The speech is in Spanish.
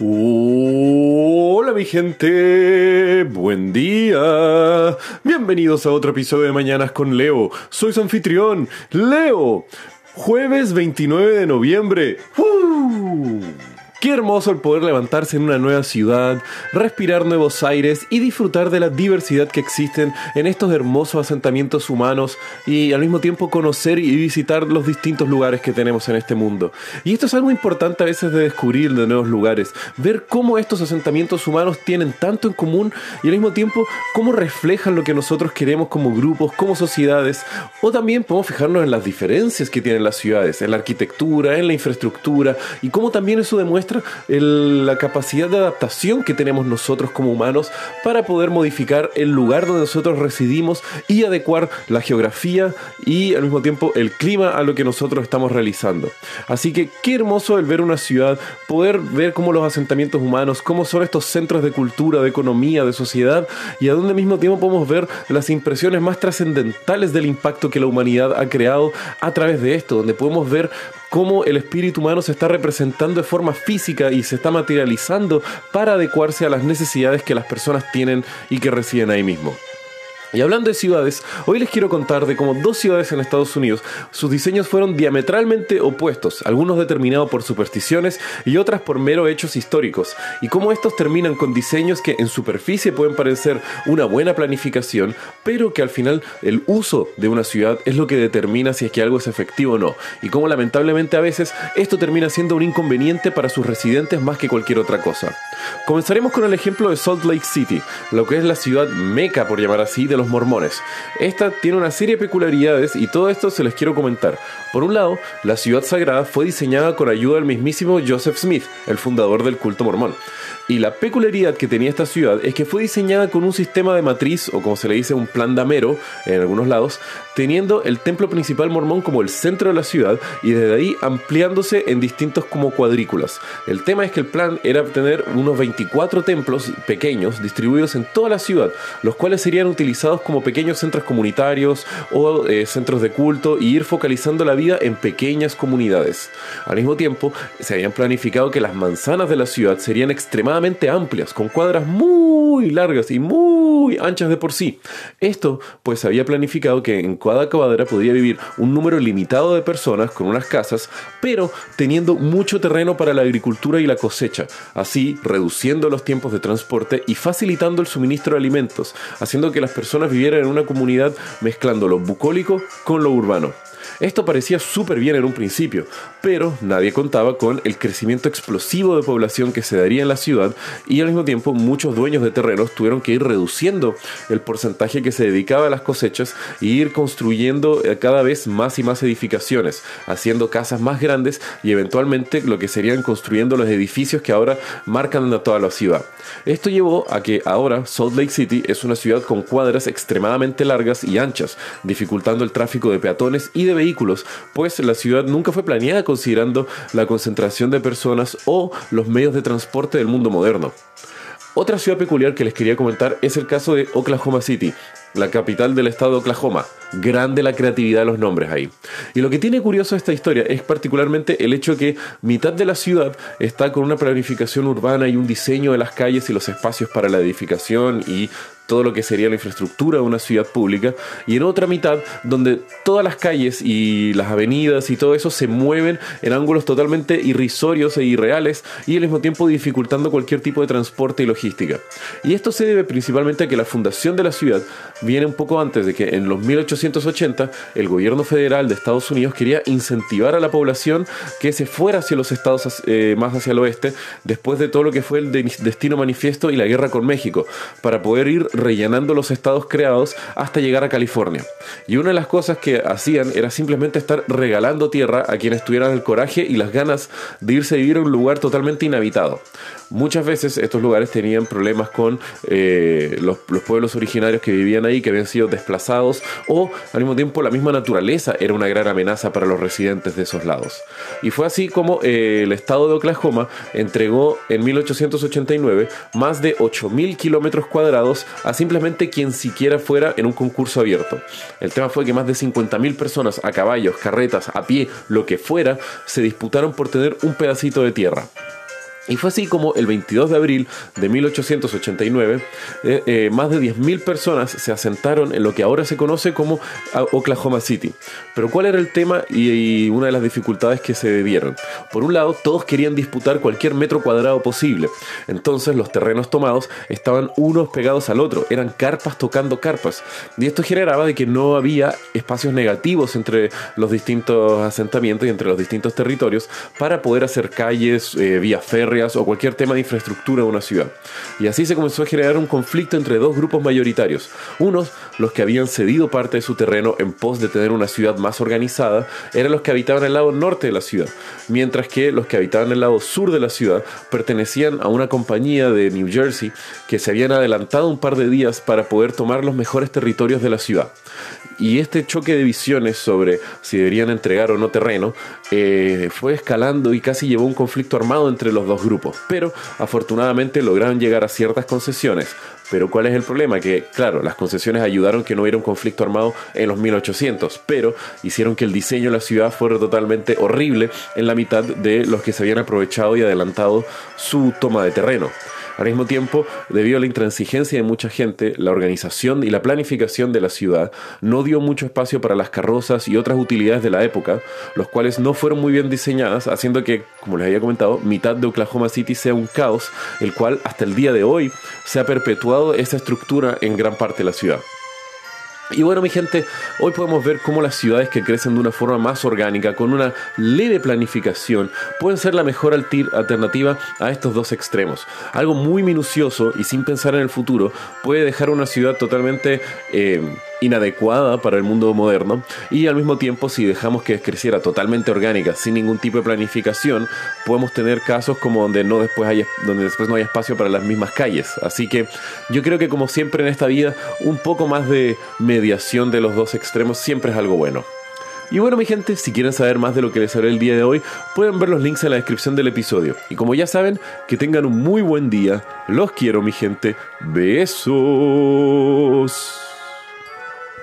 Hola mi gente, buen día. Bienvenidos a otro episodio de Mañanas con Leo. Soy su anfitrión, Leo. Jueves 29 de noviembre. Qué hermoso el poder levantarse en una nueva ciudad, respirar nuevos aires y disfrutar de la diversidad que existen en estos hermosos asentamientos humanos y al mismo tiempo conocer y visitar los distintos lugares que tenemos en este mundo. Y esto es algo importante a veces de descubrir de nuevos lugares, ver cómo estos asentamientos humanos tienen tanto en común y al mismo tiempo cómo reflejan lo que nosotros queremos como grupos, como sociedades, o también podemos fijarnos en las diferencias que tienen las ciudades, en la arquitectura, en la infraestructura y cómo también eso demuestra la capacidad de adaptación que tenemos nosotros como humanos para poder modificar el lugar donde nosotros residimos y adecuar la geografía y al mismo tiempo el clima a lo que nosotros estamos realizando. Así que qué hermoso el ver una ciudad, poder ver cómo los asentamientos humanos, cómo son estos centros de cultura, de economía, de sociedad y a donde al mismo tiempo podemos ver las impresiones más trascendentales del impacto que la humanidad ha creado a través de esto, donde podemos ver cómo el espíritu humano se está representando de forma física y se está materializando para adecuarse a las necesidades que las personas tienen y que residen ahí mismo. Y hablando de ciudades, hoy les quiero contar de cómo dos ciudades en Estados Unidos, sus diseños fueron diametralmente opuestos, algunos determinados por supersticiones y otras por mero hechos históricos, y cómo estos terminan con diseños que en superficie pueden parecer una buena planificación, pero que al final el uso de una ciudad es lo que determina si es que algo es efectivo o no, y cómo lamentablemente a veces esto termina siendo un inconveniente para sus residentes más que cualquier otra cosa. Comenzaremos con el ejemplo de Salt Lake City, lo que es la ciudad meca, por llamar así, de los mormones. Esta tiene una serie de peculiaridades y todo esto se les quiero comentar. Por un lado, la ciudad sagrada fue diseñada con ayuda del mismísimo Joseph Smith, el fundador del culto mormón. Y la peculiaridad que tenía esta ciudad es que fue diseñada con un sistema de matriz, o como se le dice, un plan damero en algunos lados, teniendo el templo principal mormón como el centro de la ciudad y desde ahí ampliándose en distintos como cuadrículas. El tema es que el plan era tener unos 24 templos pequeños distribuidos en toda la ciudad, los cuales serían utilizados como pequeños centros comunitarios o eh, centros de culto y ir focalizando la vida en pequeñas comunidades. Al mismo tiempo, se habían planificado que las manzanas de la ciudad serían extremadamente amplias, con cuadras muy largas y muy anchas de por sí. Esto pues había planificado que en cada cuadra podría vivir un número limitado de personas con unas casas, pero teniendo mucho terreno para la agricultura y la cosecha, así reduciendo los tiempos de transporte y facilitando el suministro de alimentos, haciendo que las personas vivieran en una comunidad mezclando lo bucólico con lo urbano. Esto parecía súper bien en un principio, pero nadie contaba con el crecimiento explosivo de población que se daría en la ciudad y al mismo tiempo muchos dueños de terrenos tuvieron que ir reduciendo el porcentaje que se dedicaba a las cosechas e ir construyendo eh, cada vez más y más edificaciones, haciendo casas más grandes y eventualmente lo que serían construyendo los edificios que ahora marcan a toda la ciudad. Esto llevó a que ahora Salt Lake City es una ciudad con cuadras extremadamente largas y anchas, dificultando el tráfico de peatones y de vehículos, pues la ciudad nunca fue planeada considerando la concentración de personas o los medios de transporte del mundo moderno. Otra ciudad peculiar que les quería comentar es el caso de Oklahoma City, la capital del estado de Oklahoma. Grande la creatividad de los nombres ahí. Y lo que tiene curioso esta historia es particularmente el hecho que mitad de la ciudad está con una planificación urbana y un diseño de las calles y los espacios para la edificación y todo lo que sería la infraestructura de una ciudad pública, y en otra mitad donde todas las calles y las avenidas y todo eso se mueven en ángulos totalmente irrisorios e irreales y al mismo tiempo dificultando cualquier tipo de transporte y logística. Y esto se debe principalmente a que la fundación de la ciudad viene un poco antes de que en los 1880 el gobierno federal de Estados Unidos quería incentivar a la población que se fuera hacia los estados eh, más hacia el oeste después de todo lo que fue el destino manifiesto y la guerra con México, para poder ir rellenando los estados creados hasta llegar a California. Y una de las cosas que hacían era simplemente estar regalando tierra a quienes tuvieran el coraje y las ganas de irse a vivir a un lugar totalmente inhabitado. Muchas veces estos lugares tenían problemas con eh, los, pueblos originarios que vivían ahí, que habían sido desplazados, o al mismo tiempo la misma naturaleza era una gran amenaza para los residentes de esos lados. Y fue así como eh, el estado de Oklahoma entregó en 1889 más de 8.000 kilómetros cuadrados a simplemente quien siquiera fuera en un concurso abierto. El tema fue que más de 50.000 personas a caballos, carretas, a pie, lo que fuera, se disputaron por tener un pedacito de tierra. Y fue así como el 22 de abril de 1889, eh, eh, más de 10.000 personas se asentaron en lo que ahora se conoce como ah, Oklahoma City. Pero ¿cuál era el tema y, una de las dificultades que se dieron? Por un lado, todos querían disputar cualquier metro cuadrado posible. Entonces los terrenos tomados estaban unos pegados al otro, eran carpas tocando carpas. Y esto generaba de que no había espacios negativos entre los distintos asentamientos y entre los distintos territorios para poder hacer calles, eh, vías o cualquier tema de infraestructura de una ciudad. Y así se comenzó a generar un conflicto entre dos grupos mayoritarios. Unos, los que habían cedido parte de su terreno en pos de tener una ciudad más organizada, eran los que habitaban el lado norte de la ciudad, mientras que los que habitaban el lado sur de la ciudad pertenecían a una compañía de New Jersey que se habían adelantado un par de días para poder tomar los mejores territorios de la ciudad. Y este choque de visiones sobre si deberían entregar o no terreno eh, fue escalando y casi llevó un conflicto armado entre los dos grupos. Pero afortunadamente lograron llegar a ciertas concesiones. Pero ¿cuál es el problema? Que claro, las concesiones ayudaron que no hubiera un conflicto armado en los 1800, pero hicieron que el diseño de la ciudad fuera totalmente horrible en la mitad de los que se habían aprovechado y adelantado su toma de terreno. Al mismo tiempo, debido a la intransigencia de mucha gente, la organización y la planificación de la ciudad no dio mucho espacio para las carrozas y otras utilidades de la época, los cuales no fueron muy bien diseñadas, haciendo que, como les había comentado, mitad de Oklahoma City sea un caos, el cual hasta el día de hoy se ha perpetuado esa estructura en gran parte de la ciudad. Y bueno, mi gente, hoy podemos ver cómo las ciudades que crecen de una forma más orgánica, con una leve planificación, pueden ser la mejor alternativa a estos dos extremos. Algo muy minucioso y sin pensar en el futuro puede dejar una ciudad totalmente... Eh, inadecuada para el mundo moderno y al mismo tiempo si dejamos que creciera totalmente orgánica sin ningún tipo de planificación podemos tener casos como donde no después haya, donde después no hay espacio para las mismas calles así que yo creo que como siempre en esta vida un poco más de mediación de los dos extremos siempre es algo bueno y bueno mi gente, si quieren saber más de lo que les haré el día de hoy, pueden ver los links en la descripción del episodio. Y como ya saben, que tengan un muy buen día. Los quiero mi gente. Besos.